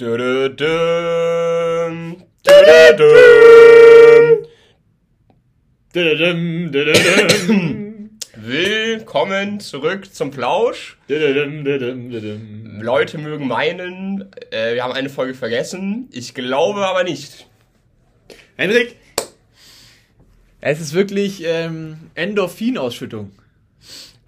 Dö-dö-düm. Didadum, didadum. Willkommen zurück zum Plausch. Leute mögen meinen, äh, wir haben eine Folge vergessen. Ich glaube aber nicht. Henrik! Es ist wirklich ähm, Endorphinausschüttung.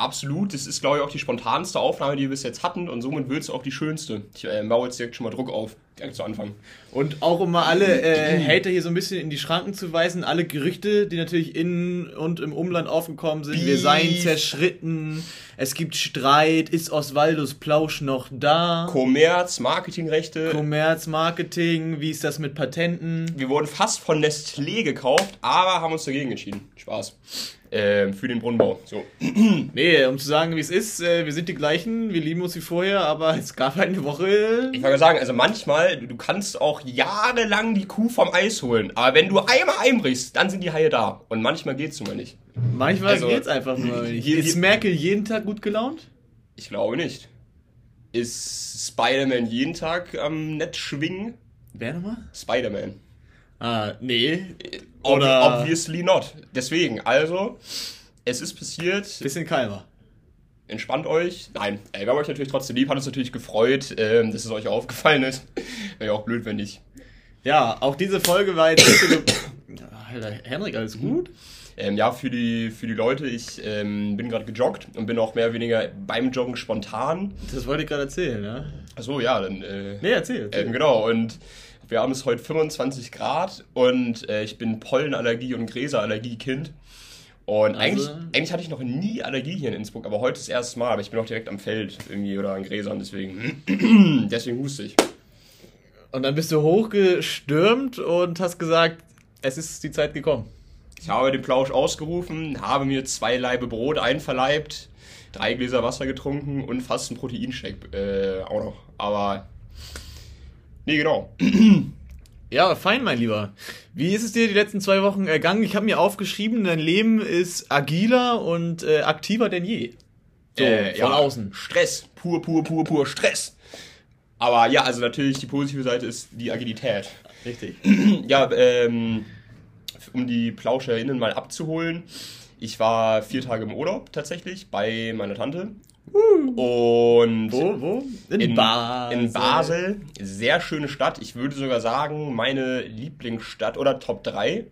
Absolut, das ist glaube ich auch die spontanste Aufnahme, die wir bis jetzt hatten und somit wird es auch die schönste. Ich äh, baue jetzt direkt schon mal Druck auf, direkt zu Anfang. Und auch um mal alle äh, Hater hier so ein bisschen in die Schranken zu weisen, alle Gerüchte, die natürlich in und im Umland aufgekommen sind, wir Beef. seien zerschritten, es gibt Streit, ist Oswaldus Plausch noch da? Kommerz, Marketingrechte. Kommerz, Marketing, wie ist das mit Patenten? wir wurden fast von Nestlé gekauft, aber haben uns dagegen entschieden. Spaß. Ähm, für den Brunnenbau. So. Nee, um zu sagen, wie es ist, äh, wir sind die gleichen, wir lieben uns wie vorher, aber es gab halt eine Woche. Ich wollte sagen, also manchmal, du kannst auch jahrelang die Kuh vom Eis holen, aber wenn du einmal einbrichst, dann sind die Haie da. Und manchmal geht's nun mal nicht. Manchmal Also, geht's einfach nur. Je- ist Merkel jeden Tag gut gelaunt? Ich glaube nicht. Ist Spider-Man jeden Tag am Netz schwingen? Wer nochmal? Spider-Man. Ah, nee. Ob- Oder- Obviously not. Deswegen, also, es ist passiert. Bisschen kalmer. Entspannt euch. Nein, ey, wir haben euch natürlich trotzdem lieb. Hat uns natürlich gefreut, ähm, dass es euch aufgefallen ist. Wäre ja auch blöd, wenn nicht. Ja, auch diese Folge war jetzt Alter, Henrik, alles gut? Ähm, ja, für die, für die Leute, ich ähm, bin gerade gejoggt und bin auch mehr oder weniger beim Joggen spontan. Das wollte ich gerade erzählen, ja? Achso, ja, dann. Äh, Nee, erzähl. erzähl. ähm, genau, und wir haben es heute 25 Grad und äh, ich bin Pollenallergie und Gräserallergie-Kind. Und Also- eigentlich, eigentlich hatte ich noch nie Allergie hier in Innsbruck, aber heute das erste Mal. Aber ich bin auch direkt am Feld irgendwie oder an Gräsern, deswegen, deswegen huste ich. Und dann bist du hochgestürmt und hast gesagt, es ist die Zeit gekommen. Ich habe den Plausch ausgerufen, habe mir zwei Laibe Brot einverleibt, drei Gläser Wasser getrunken und fast einen Proteinshake äh, auch noch. Aber, nee, genau. Ja, fein, mein Lieber. Wie ist es dir die letzten zwei Wochen ergangen? Ich habe mir aufgeschrieben, dein Leben ist agiler und äh, aktiver denn je. So, Äh, von außen. Stress, pur, pur, pur, pur Stress. Aber ja, also natürlich die positive Seite ist die Agilität. Richtig. Ja, ähm, um die PlauscherInnen mal abzuholen. Ich war vier Tage im Urlaub tatsächlich bei meiner Tante. Und Wo, wo? in Basel. In Basel. Sehr schöne Stadt. Ich würde sogar sagen, meine Lieblingsstadt oder Top 3.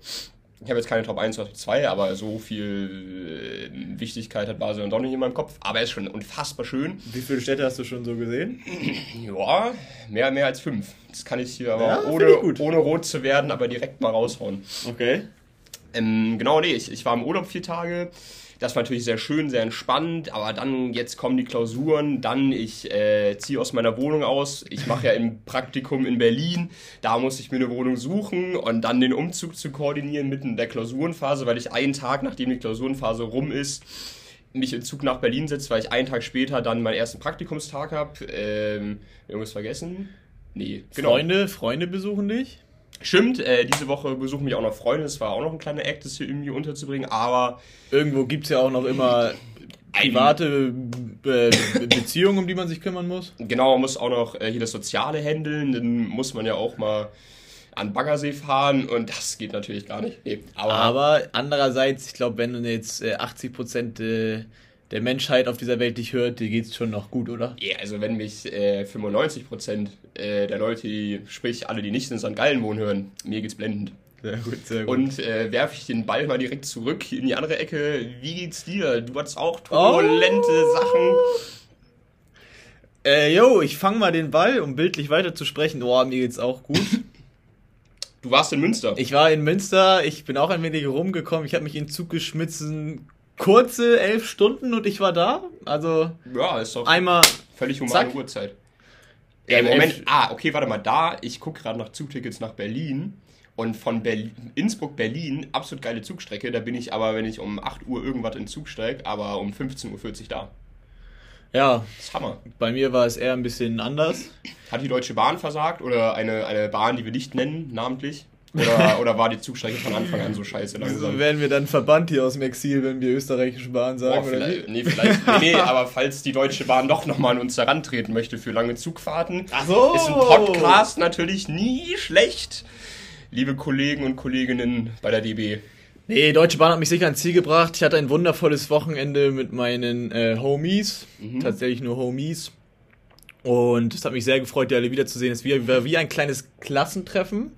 Ich habe jetzt keine Top 1 oder Top 2, aber so viel äh, Wichtigkeit hat Basel und doch nicht in meinem Kopf. Aber er ist schon unfassbar schön. Wie viele Städte hast du schon so gesehen? Ja, mehr, mehr als fünf. Das kann ich hier aber Ja, ohne, ohne rot zu werden, aber direkt mal raushauen. Okay. Ähm, genau, nee, ich, ich war im Urlaub vier Tage. Das war natürlich sehr schön, sehr entspannt, aber dann, jetzt kommen die Klausuren, dann ich äh, ziehe aus meiner Wohnung aus. Ich mache ja ein Praktikum in Berlin, da muss ich mir eine Wohnung suchen und dann den Umzug zu koordinieren mitten in der Klausurenphase, weil ich einen Tag, nachdem die Klausurenphase rum ist, mich im Zug nach Berlin setze, weil ich einen Tag später dann meinen ersten Praktikumstag habe. Ähm, irgendwas vergessen? Nee, genau. Freunde, Freunde besuchen dich? Stimmt, äh, diese Woche besuchen mich auch noch Freunde. Das war auch noch ein kleiner Act, das hier irgendwie unterzubringen. Aber Irgendwo gibt's ja auch noch immer private äh, Beziehungen, um die man sich kümmern muss. genau, man muss auch noch äh, hier das Soziale handeln. Dann muss man ja auch mal an Baggersee fahren. Und das geht natürlich gar nicht. Nee, aber, Aber andererseits, ich glaube, wenn du jetzt äh, 80 Prozent äh, der Menschheit auf dieser Welt dich hört, dir geht's schon noch gut, oder? ja, also wenn mich äh, 95% äh, der Leute, die, sprich alle, die nicht in St. Gallen wohnen, hören, mir geht's blendend. Sehr gut, sehr gut. Und äh, werfe ich den Ball mal direkt zurück in die andere Ecke. Wie geht's dir? Du hattest auch turbulente Sachen. Äh, yo, ich fange mal den Ball, um bildlich weiter zu sprechen. Oh, mir geht's auch gut. Du warst in Münster. Ich war in Münster, ich bin auch ein wenig rumgekommen, ich habe mich in den Zug geschmissen. Kurze elf Stunden und ich war da. Also ja, ist doch einmal. völlig humane Zack. Uhrzeit. Ja, Moment, ah, okay, warte mal, da, ich gucke gerade nach Zugtickets nach Berlin und von Berlin, Innsbruck-Berlin, absolut geile Zugstrecke, da bin ich aber, wenn ich um 8 Uhr irgendwas in den Zug steige, aber um 15.40 Uhr da. Ja, Das ist Hammer. bei mir war es eher ein bisschen anders. Hat die Deutsche Bahn versagt oder eine, eine Bahn, die wir nicht nennen, namentlich? Oder, oder war die Zugstrecke von Anfang an so scheiße langsam? werden wir dann verbannt hier aus dem Exil, wenn wir österreichische Bahn sagen, Boah, oder wie? nee, vielleicht, nee, nee, aber falls die Deutsche Bahn doch nochmal an uns herantreten möchte für lange Zugfahrten, so. ist ein Podcast natürlich nie schlecht. Liebe Kollegen und Kolleginnen bei der DB. Nee, Deutsche Bahn hat mich sicher ans Ziel gebracht. Ich hatte ein wundervolles Wochenende mit meinen äh, Homies. Tatsächlich nur Homies. Und es hat mich sehr gefreut, die alle wiederzusehen. Es war wie ein kleines Klassentreffen.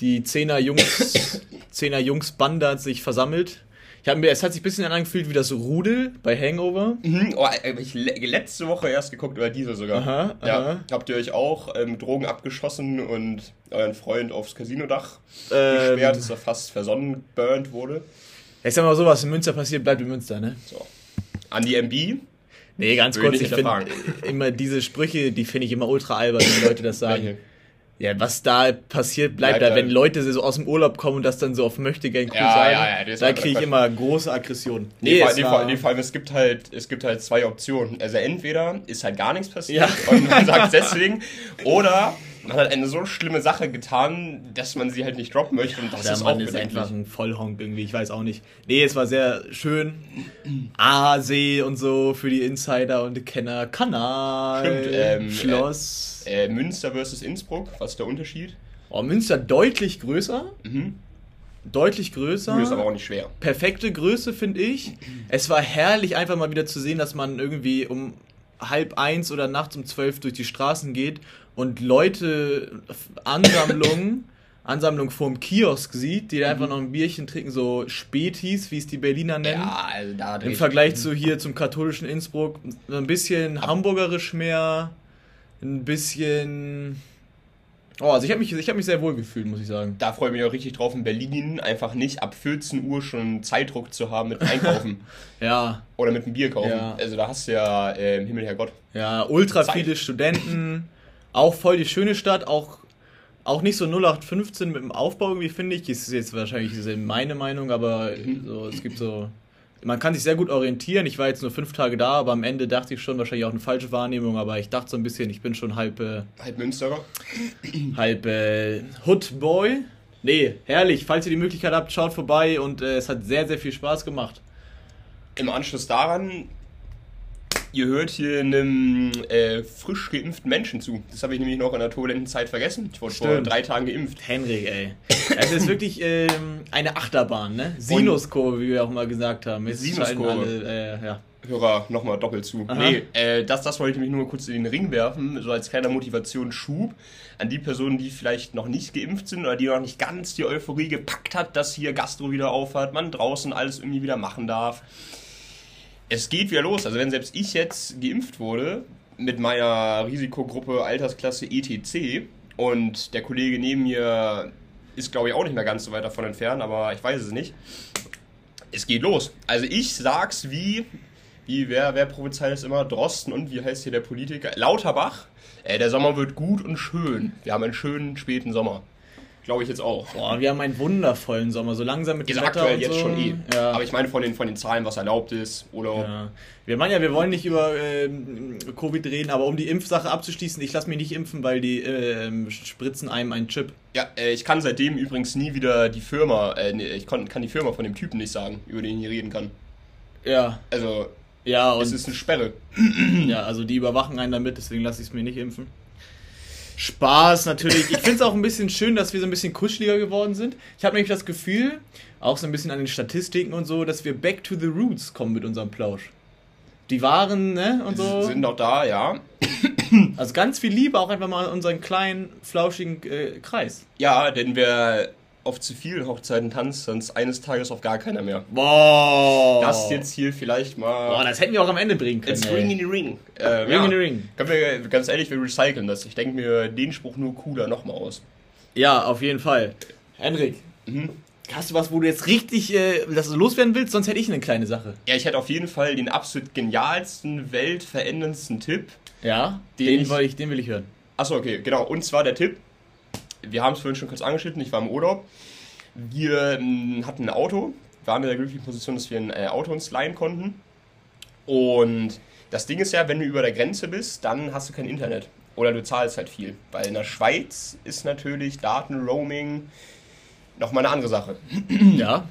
Die Zehner Jungs, Zehner Jungs Bande hat sich versammelt. Ich hab mir, es hat sich ein bisschen angefühlt wie das Rudel bei Hangover. Mhm, oh, äh, ich le letzte Woche erst geguckt, oder diese sogar. Aha, ja. aha. Habt ihr euch auch ähm, Drogen abgeschossen und euren Freund aufs Casinodach Ähm, gesperrt, dass er fast versonnenburnt wurde? ich sag mal so, was in Münster passiert, bleibt in Münster, ne? So. An die MB. Nee, ganz Würde kurz, ich finde immer diese Sprüche, die finde ich immer ultra albern, wenn Leute das sagen. Ja, was da passiert, bleibt, Bleibt da. Wenn. Leute so aus dem Urlaub kommen und das dann so auf möchte gern cool Ja, sagen, ja, ja, ist da kriege ich immer große Aggression. Nee, nee, vor, nee, vor allem, es gibt halt, es gibt halt zwei Optionen. Also entweder ist halt gar nichts passiert und man sagt deswegen, oder man hat eine so schlimme Sache getan, dass man sie halt nicht droppen möchte und das der ist Mann auch ist einfach ein Vollhonk irgendwie, ich weiß auch nicht. Nee, es war sehr schön. A-See und so für die Insider und die Kenner. Kanal, Stimmt, ähm, Schloss. Äh, Münster versus Innsbruck, was ist der Unterschied? oh, Münster deutlich größer. Mhm. Deutlich größer. Ist aber auch nicht schwer. perfekte Größe, finde ich. Es war herrlich, einfach mal wieder zu sehen, dass man irgendwie um halb eins oder nachts um zwölf durch die Straßen geht und Leute, Ansammlungen, Ansammlung vorm Kiosk sieht, die da einfach noch ein Bierchen trinken, so Spätis, wie es die Berliner nennen. Ja, also da Im Vergleich zu hier zum katholischen Innsbruck ein bisschen hamburgerisch mehr, ein bisschen. Oh, also ich habe mich, ich hab mich sehr wohl gefühlt, muss ich sagen. Da freue ich mich auch richtig drauf, in Berlin einfach nicht ab 14 Uhr schon Zeitdruck zu haben mit Einkaufen Ja, oder mit einem Bier kaufen. Ja. Also da hast du ja äh, Himmel, Herrgott. Ja, ultra Zeit. viele Studenten, auch voll die schöne Stadt, auch, auch nicht so 0815 mit dem Aufbau irgendwie, finde ich. Das ist jetzt wahrscheinlich ist meine Meinung, aber so, es gibt so. Man kann sich sehr gut orientieren. Ich war jetzt nur fünf Tage da, aber am Ende dachte ich schon, wahrscheinlich auch eine falsche Wahrnehmung, aber ich dachte so ein bisschen, ich bin schon halb, äh, Halt Münsterer. halb äh, Hoodboy. Nee, herrlich. Falls ihr die Möglichkeit habt, schaut vorbei und äh, es hat sehr, sehr viel Spaß gemacht. Im Anschluss daran, ihr hört hier einem äh, frisch geimpften Menschen zu. Das habe ich nämlich noch in der turbulenten Zeit vergessen. Ich wurde vor Stimmt. drei Tagen geimpft. Henrik, ey. Es ist wirklich ähm, eine Achterbahn, ne? Sinuskurve, wie wir auch mal gesagt haben. Jetzt Sinuskurve. Alle, äh, ja. Hörer nochmal doppelt zu. Aha. Nee, äh, das, das wollte ich nämlich nur kurz in den Ring werfen, so als kleiner Motivationsschub an die Personen, die vielleicht noch nicht geimpft sind oder die noch nicht ganz die Euphorie gepackt hat, dass hier Gastro wieder aufhat, man draußen alles irgendwie wieder machen darf. Es geht wieder los. Also wenn selbst ich jetzt geimpft wurde mit meiner Risikogruppe Altersklasse ETC und der Kollege neben mir ist, glaube ich, auch nicht mehr ganz so weit davon entfernt, aber ich weiß es nicht. Es geht los. Also ich sag's wie, wie wer, wer prophezeit es immer? Drosten und wie heißt hier der Politiker? Lauterbach. Äh, der Sommer wird gut und schön. Wir haben einen schönen späten Sommer. Glaube ich jetzt auch. Boah, wir haben einen wundervollen Sommer, so langsam mit dem Wetter aktuell jetzt so. schon eh. Ja. Aber ich meine von den, von den Zahlen, was erlaubt ist. Oder ja. Wir meinen ja, wir wollen nicht über ähm, Covid reden, aber um die Impfsache abzuschließen, ich lasse mich nicht impfen, weil die ähm, spritzen einem einen Chip. Ja, äh, ich kann seitdem übrigens nie wieder die Firma, äh, nee, ich kon, kann die Firma von dem Typen nicht sagen, über den ich hier reden kann. Ja, Also, ja, es und ist eine Sperre. Ja, also die überwachen einen damit, deswegen lasse ich es mir nicht impfen. Spaß natürlich. Ich finde es auch ein bisschen schön, dass wir so ein bisschen kuscheliger geworden sind. Ich habe nämlich das Gefühl, auch so ein bisschen an den Statistiken und so, dass wir back to the roots kommen mit unserem Plausch. Die waren, ne, und so. Sind auch da, ja. Also ganz viel Liebe auch einfach mal unseren kleinen, flauschigen äh, Kreis. Ja, denn wer auf zu vielen Hochzeiten tanzt, sonst eines Tages auf gar keiner mehr. Boah. Das jetzt hier vielleicht mal. Boah, das hätten wir auch am Ende bringen können. It's ey. ring in the ring. Äh, Ring ja. in the ring. Können wir, ganz ehrlich, wir recyceln das. Ich denke mir den Spruch nur cooler nochmal aus. Ja, auf jeden Fall. Henrik, Mhm. hast du was, wo du jetzt richtig, äh, dass du loswerden willst? Sonst hätte ich eine kleine Sache. Ja, ich hätte auf jeden Fall den absolut genialsten, weltveränderndsten Tipp. Ja, Den den, ich- will ich, den will ich hören. Achso, okay, genau. Und zwar der Tipp. Wir haben es vorhin schon kurz angeschnitten, ich war im Urlaub. Wir ähm, hatten ein Auto, waren in der glücklichen Position, dass wir ein äh, Auto uns leihen konnten. Und das Ding ist ja, wenn du über der Grenze bist, dann hast du kein Internet. Oder du zahlst halt viel. Weil in der Schweiz ist natürlich Datenroaming Nochmal eine andere Sache. Ja.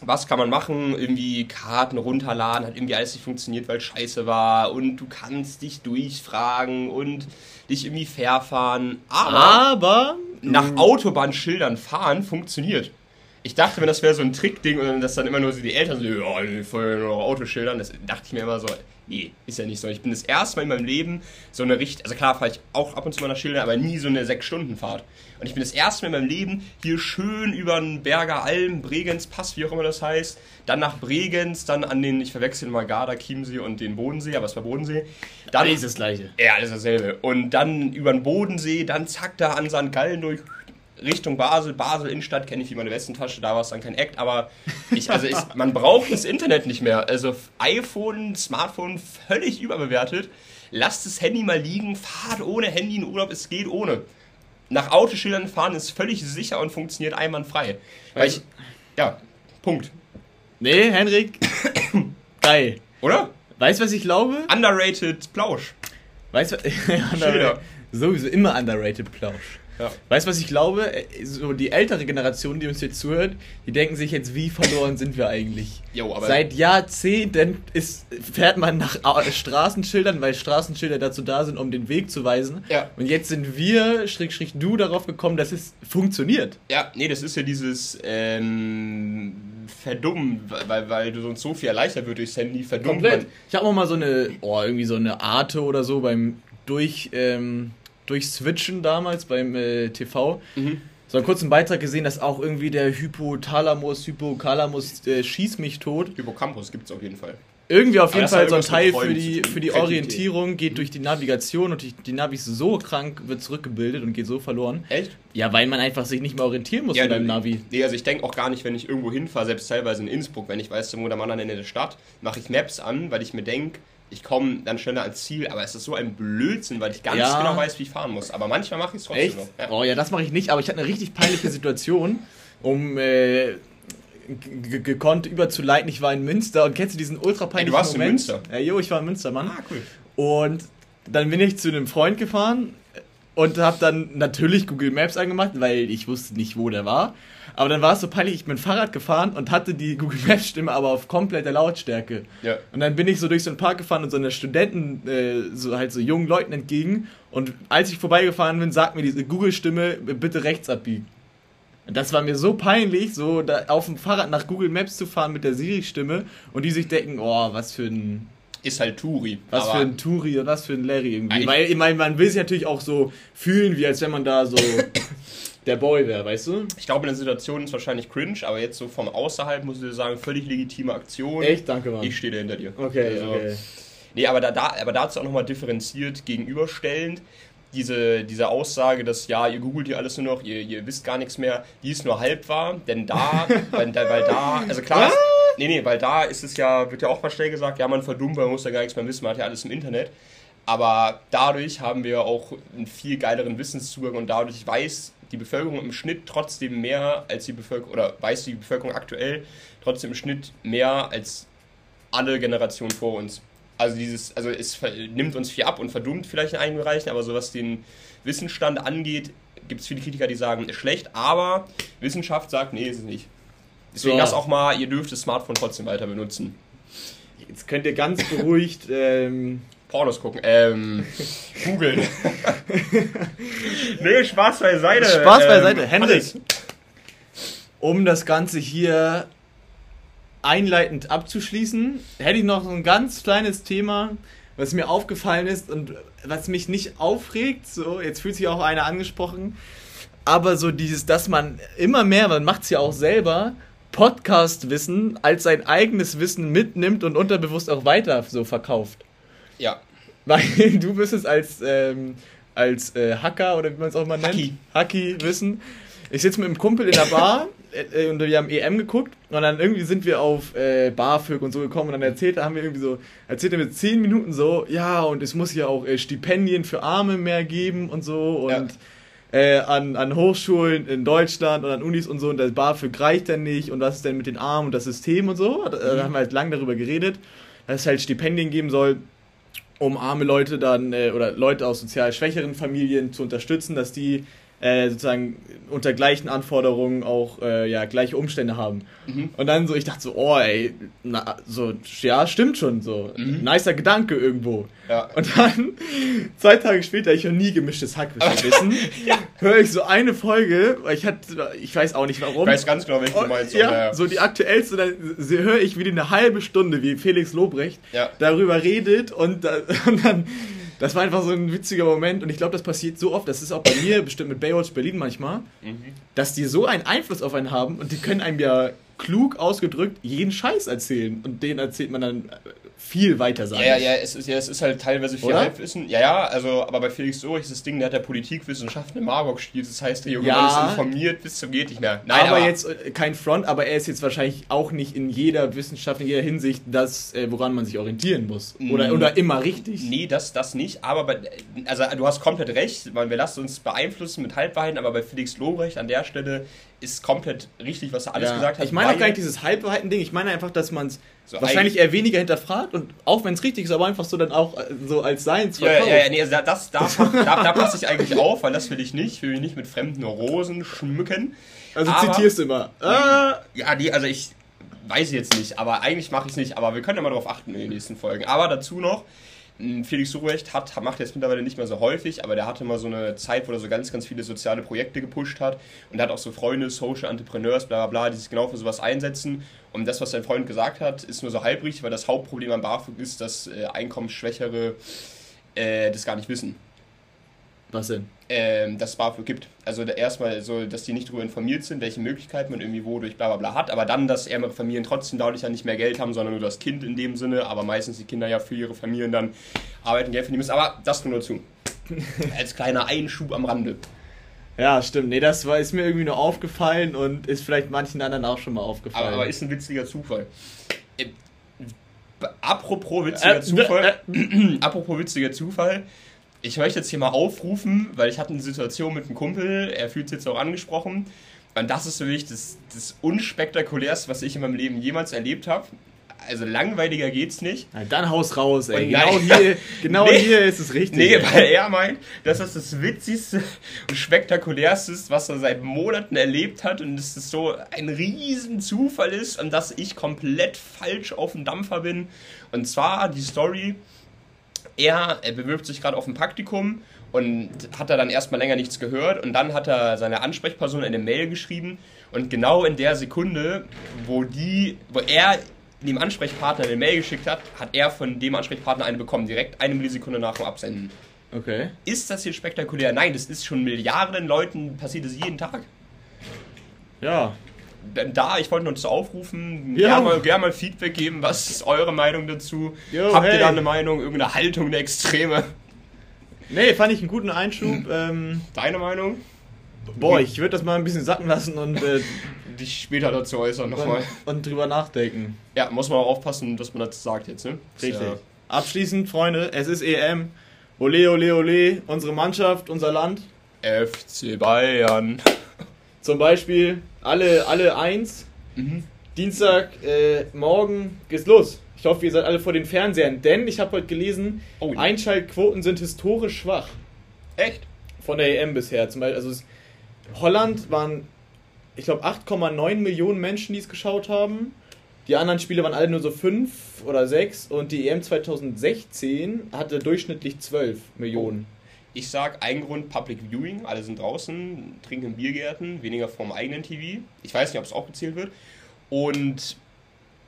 Was kann man machen? Irgendwie Karten runterladen, hat irgendwie alles nicht funktioniert, weil scheiße war und du kannst dich durchfragen und dich irgendwie fair fahren. Aber Aber. nach Autobahnschildern fahren funktioniert. Ich dachte, wenn das wäre so ein Trickding und dass dann immer nur so die Eltern so, ja, die folgen nur noch Autoschildern, das dachte ich mir immer so, nee, ist ja nicht so. Ich bin das erste Mal in meinem Leben so eine Richt, also klar fahre ich auch ab und zu mal nach Schildern, aber nie so eine 6-Stunden-Fahrt. Und ich bin das erste Mal in meinem Leben hier schön über den Berger Alm, Bregenz Pass, wie auch immer das heißt, dann nach Bregenz, dann an den, ich verwechsel mal Garda, Chiemsee und den Bodensee, aber es war Bodensee. Dann Alles das gleiche. ja, alles dasselbe. Und dann über den Bodensee, dann zack da an St. Gallen durch Richtung Basel, Basel Innenstadt kenne ich wie meine Westentasche, da war es dann kein Act, aber ich, also ich, man braucht das Internet nicht mehr. Also iPhone, Smartphone völlig überbewertet. Lasst das Handy mal liegen, fahrt ohne Handy in Urlaub, es geht ohne. Nach Autoschildern fahren ist völlig sicher und funktioniert einwandfrei. Weil ich, ja, Punkt. Nee, Henrik. Geil. Oder? Weißt du, was ich glaube? Underrated Plausch. Weißt du, Schilder. sowieso immer underrated Plausch. Ja. Weißt du, was ich glaube? Äh, So die ältere Generation, die uns jetzt zuhört, die denken sich jetzt, wie verloren sind wir eigentlich? Jo, aber Seit Jahrzehnten ist, fährt man nach Au- Straßenschildern, weil Straßenschilder dazu da sind, um den Weg zu weisen. Ja. Und jetzt sind wir, Schräg, Schräg, du, darauf gekommen, dass es funktioniert. Ja, nee, das ist ja dieses ähm, Verdummen, weil, weil du sonst so viel erleichtert wird durchs Handy. Verdummt Komplett. Ich habe auch mal so eine, oh, irgendwie so eine Arte oder so beim durch, ähm, durch Switchen damals beim äh, TV. Mhm. So einen kurzen Beitrag gesehen, dass auch irgendwie der Hypothalamus, Hypokalamus äh, schieß mich tot. Hippocampus gibt es auf jeden Fall. Irgendwie auf Aber jeden Fall so ein Teil für die, für die. Orientierung, geht durch die Navigation und die, die Navi ist so krank, wird zurückgebildet und geht so verloren. Echt? Ja, weil man einfach sich nicht mehr orientieren muss Ja, in deinem Navi. Nee, also ich denke auch gar nicht, wenn ich irgendwo hinfahre, selbst teilweise in Innsbruck, wenn ich weiß, wo der Mann am Ende der Stadt, mache ich Maps an, weil ich mir denke, ich komme dann schneller ans Ziel, aber es ist so ein Blödsinn, weil ich ganz Ja. genau weiß, wie ich fahren muss. Aber manchmal mache ich es trotzdem Echt? noch. Ja. Oh ja, das mache ich nicht, aber ich hatte eine richtig peinliche Situation, um äh, gekonnt überzuleiten. Ich war in Münster und kennst du diesen ultra peinlichen Ey, du warst in Moment? Münster? Ja, jo, ich war in Münster, Mann. Ah, cool. Und dann bin ich zu einem Freund gefahren und habe dann natürlich Google Maps angemacht, weil ich wusste nicht, wo der war. Aber dann war es so peinlich, ich bin Fahrrad gefahren und hatte die Google Maps Stimme aber auf kompletter Lautstärke. Ja. Und dann bin ich so durch so einen Park gefahren und so einer Studenten, äh, so halt so jungen Leuten entgegen. Und als ich vorbeigefahren bin, sagt mir diese Google-Stimme, bitte rechts abbiegen. Und das war mir so peinlich, so auf dem Fahrrad nach Google Maps zu fahren mit der Siri-Stimme und die sich denken, oh, was für ein Ist halt Touri. was für ein Touri und was für ein Larry irgendwie. Weil ich meine, man will sich natürlich auch so fühlen, wie als wenn man da so der Boy wäre, weißt du? Ich glaube, in der Situation ist es wahrscheinlich cringe, aber jetzt so vom Außerhalb muss ich dir sagen, völlig legitime Aktion. Echt, danke, Mann. Ich stehe da hinter dir. okay, Also, okay. Nee, aber, da, da, aber dazu auch nochmal differenziert gegenüberstellend. Diese, diese Aussage, dass ja, ihr googelt hier alles nur noch, ihr, ihr wisst gar nichts mehr, die ist nur halb wahr, denn da, weil, da, weil da, also klar, nee, nee, weil da ist es ja, wird ja auch mal schnell gesagt, ja, man verdummt, man muss ja gar nichts mehr wissen, man hat ja alles im Internet. Aber dadurch haben wir auch einen viel geileren Wissenszugang und dadurch weiß die Bevölkerung im Schnitt trotzdem mehr als die Bevölkerung, oder weiß die Bevölkerung aktuell trotzdem im Schnitt mehr als alle Generationen vor uns. Also dieses, also es nimmt uns viel ab und verdummt vielleicht in einigen Bereichen, aber so was den Wissensstand angeht, gibt es viele Kritiker, die sagen, ist schlecht, aber Wissenschaft sagt, nee, ist es nicht. Deswegen So. das auch mal, ihr dürft das Smartphone trotzdem weiter benutzen. Jetzt könnt ihr ganz beruhigt ähm, Pornos gucken, ähm, googeln. nee, Spaß beiseite. Spaß ähm, beiseite. Henrik. Hannes. um das Ganze hier einleitend abzuschließen, hätte ich noch so ein ganz kleines Thema, was mir aufgefallen ist und was mich nicht aufregt. So, jetzt fühlt sich auch einer angesprochen. Aber so dieses, dass man immer mehr, man macht es ja auch selber, Podcast-Wissen als sein eigenes Wissen mitnimmt und unterbewusst auch weiter so verkauft. Ja, Weil du bist es als, ähm, als äh, Hacker oder wie man es auch mal nennt. Hacki. Hacki wissen. Ich sitze mit einem Kumpel in der Bar äh, und wir haben EM geguckt und dann irgendwie sind wir auf äh, BAföG und so gekommen und dann erzählt, haben wir irgendwie so, erzählt er mit zehn Minuten so, ja und es muss ja auch äh, Stipendien für Arme mehr geben und so und äh, an, an Hochschulen in Deutschland und an Unis und so und das BAföG reicht dann nicht und was ist denn mit den Armen und das System und so. Da, da haben wir halt lang darüber geredet, dass es halt Stipendien geben soll, um arme Leute dann äh, oder Leute aus sozial schwächeren Familien zu unterstützen, dass die äh, sozusagen unter gleichen Anforderungen auch äh, ja, gleiche Umstände haben. Mhm. Und dann so, ich dachte so, oh ey, na, so, ja, stimmt schon, so, mhm. nicer Gedanke irgendwo. Ja. Und dann, zwei Tage später, ich höre nie gemischtes Hackwissen, ja. höre ich so eine Folge, weil ich hatte, ich weiß auch nicht warum. Ich weiß ganz genau, welche du meinst. Ja, ja, so die aktuellste, dann höre ich wieder eine halbe Stunde, wie Felix Lobrecht ja. darüber redet und, und dann das war einfach so ein witziger Moment und ich glaube, das passiert so oft, das ist auch bei mir bestimmt mit Baywatch Berlin manchmal, mhm. dass die so einen Einfluss auf einen haben und die können einem ja klug ausgedrückt jeden Scheiß erzählen und den erzählt man dann viel weiter sagen. Ja, ja, es ist, ja, es ist halt teilweise viel Oder? Halbwissen. Ja, ja, also, aber bei Felix Sorich ist das Ding, der hat der Politikwissenschaften im Marburg studiert. Das heißt, der Junge ja, ist informiert bis zum geht nicht mehr. Nein, aber, aber, jetzt äh, kein Front, aber er ist jetzt wahrscheinlich auch nicht in jeder Wissenschaft, in jeder Hinsicht das, äh, woran man sich orientieren muss. Oder, oder immer richtig. Nee, das, das nicht. Aber bei, also du hast komplett recht. Wir lassen uns beeinflussen mit Halbwahrheiten, aber bei Felix Lobrecht an der Stelle ist komplett richtig, was er alles ja. gesagt hat. Ich meine auch gar nicht dieses Halbwahrheiten-Ding. Ich meine einfach, dass man es so wahrscheinlich eher weniger hinterfragt und auch wenn es richtig ist, aber einfach so dann auch äh, so als Seins. Ja, ja, ja, nee, also das, da, da, da passe ich eigentlich auf, weil das will ich nicht. Ich will mich nicht mit fremden Rosen schmücken. Also aber, zitierst du immer. Ah. Ja, die, also ich weiß jetzt nicht, aber eigentlich mache ich es nicht. Aber wir können ja mal darauf achten in den nächsten Folgen. Aber dazu noch, Felix Rurecht hat, macht jetzt mittlerweile nicht mehr so häufig, aber der hatte mal so eine Zeit, wo er so ganz, ganz viele soziale Projekte gepusht hat und hat auch so Freunde, Social Entrepreneurs, bla bla bla, die sich genau für sowas einsetzen. Und das, was sein Freund gesagt hat, ist nur so halbrig, weil das Hauptproblem am BAföG ist, dass äh, Einkommensschwächere äh, das gar nicht wissen. Was denn? Ähm, dass es BAföG gibt. Also erstmal so, dass die nicht darüber informiert sind, welche Möglichkeiten man irgendwie wodurch bla bla bla hat, aber dann, dass ärmere Familien trotzdem dadurch ja nicht mehr Geld haben, sondern nur das Kind in dem Sinne, aber meistens die Kinder ja für ihre Familien dann arbeiten, Geld verdienen müssen. Aber das nur dazu. Als kleiner Einschub am Rande. Ja, stimmt. Nee, das war, ist mir irgendwie nur aufgefallen und ist vielleicht manchen anderen auch schon mal aufgefallen. Aber, aber ist ein witziger Zufall. Äh, apropos witziger äh, Zufall. Äh, apropos witziger Zufall ich möchte jetzt hier mal aufrufen, weil ich hatte eine Situation mit einem Kumpel, er fühlt sich jetzt auch angesprochen. Und das ist für mich das, das unspektakulärste, was ich in meinem Leben jemals erlebt habe. Also langweiliger geht's nicht. Na, dann haus raus, ey. genau hier, genau nee, hier ist es richtig. Nee, weil er meint, dass das das witzigste und spektakulärste ist, was er seit Monaten erlebt hat und dass das so ein riesen Zufall ist und dass ich komplett falsch auf dem Dampfer bin. Und zwar die Story, er, er bewirbt sich gerade auf ein Praktikum und hat da dann erstmal länger nichts gehört und dann hat er seine Ansprechperson eine Mail geschrieben und genau in der Sekunde, wo die, wo er dem Ansprechpartner eine Mail geschickt hat, hat er von dem Ansprechpartner eine bekommen, direkt eine Millisekunde nach dem Absenden. Okay. Ist das hier spektakulär? Nein, das ist schon Milliarden Leuten passiert es jeden Tag. Ja, da, ich wollte nur dazu aufrufen, gerne mal, gern mal Feedback geben, was ist eure Meinung dazu? Jo, Habt hey. ihr da eine Meinung, irgendeine Haltung, eine Extreme? Nee, fand ich einen guten Einschub. Ähm, Deine Meinung? Boah, ich würde das mal ein bisschen sacken lassen und äh, dich später dazu äußern nochmal. Und, und drüber nachdenken. Ja, muss man auch aufpassen, dass man das sagt jetzt, ne? Richtig. Ja. Abschließend, Freunde, es ist EM. Ole, ole, ole, unsere Mannschaft, unser Land. FC Bayern. Zum Beispiel alle, alle eins. Mhm. Dienstag, äh, morgen geht's los. Ich hoffe, ihr seid alle vor den Fernsehern, denn ich habe heute gelesen, oh, ja. Einschaltquoten sind historisch schwach. Echt? Von der EM bisher. Zum Beispiel, also es, Holland waren, ich glaube, 8,9 Millionen Menschen, die es geschaut haben. Die anderen Spiele waren alle nur so 5 oder 6 und die EM 2016 hatte durchschnittlich 12 Millionen. Ich sag, ein Grund Public Viewing, alle sind draußen, trinken in Biergärten, weniger vom eigenen TV. Ich weiß nicht, ob es auch gezählt wird. Und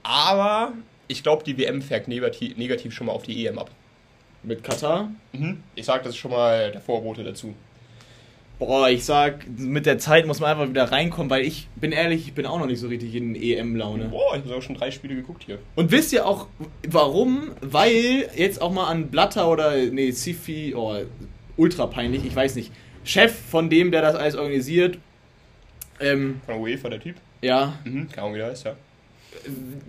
aber ich glaube, die WM fährt negativ, negativ schon mal auf die EM ab. Mit Katar? Mhm. Ich sag, das ist schon mal der Vorbote dazu. Boah, ich sag, mit der Zeit muss man einfach wieder reinkommen, weil ich bin ehrlich, ich bin auch noch nicht so richtig in EM-Laune. Boah, ich habe auch schon drei Spiele geguckt hier. Und wisst ihr auch, warum? Weil jetzt auch mal an Blatter oder, nee, Sifi, oh, ultra peinlich, ich weiß nicht. Chef von dem, der das alles organisiert. Ähm, von UEFA, der Typ? Ja. Mhm, keine Ahnung, wie der heißt, ja.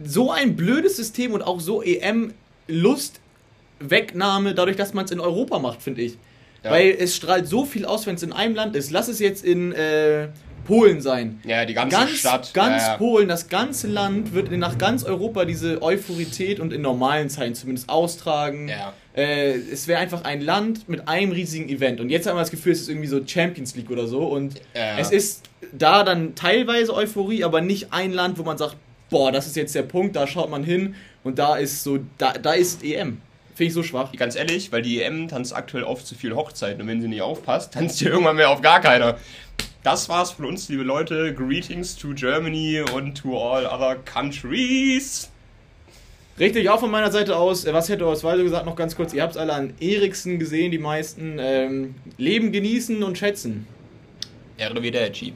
So ein blödes System und auch so EM-Lustwegnahme, dadurch, dass man es in Europa macht, finde ich. Ja. Weil es strahlt so viel aus, wenn es in einem Land ist. Lass es jetzt in äh, Polen sein. Ja, die ganze ganz, Stadt. Ganz ja, ja. Polen, das ganze Land wird nach ganz Europa diese Euphorität und in normalen Zeiten zumindest austragen. Ja. Äh, es wäre einfach ein Land mit einem riesigen Event. Und jetzt haben wir das Gefühl, es ist irgendwie so Champions League oder so. Und es ist da dann teilweise Euphorie, aber nicht ein Land, wo man sagt, boah, das ist jetzt der Punkt, da schaut man hin und da ist so, da, da ist EM. Finde ich so schwach. Ganz ehrlich, weil die EM tanzt aktuell oft zu viel Hochzeiten und wenn sie nicht aufpasst, tanzt sie irgendwann mehr auf gar keiner. Das war's von uns, liebe Leute. Greetings to Germany und to all other countries. Richtig, auch von meiner Seite aus, äh, was hätte Osvaldo gesagt, noch ganz kurz, ihr habt es alle an Eriksen gesehen, die meisten. Ähm, Leben genießen und schätzen. Arrivederci.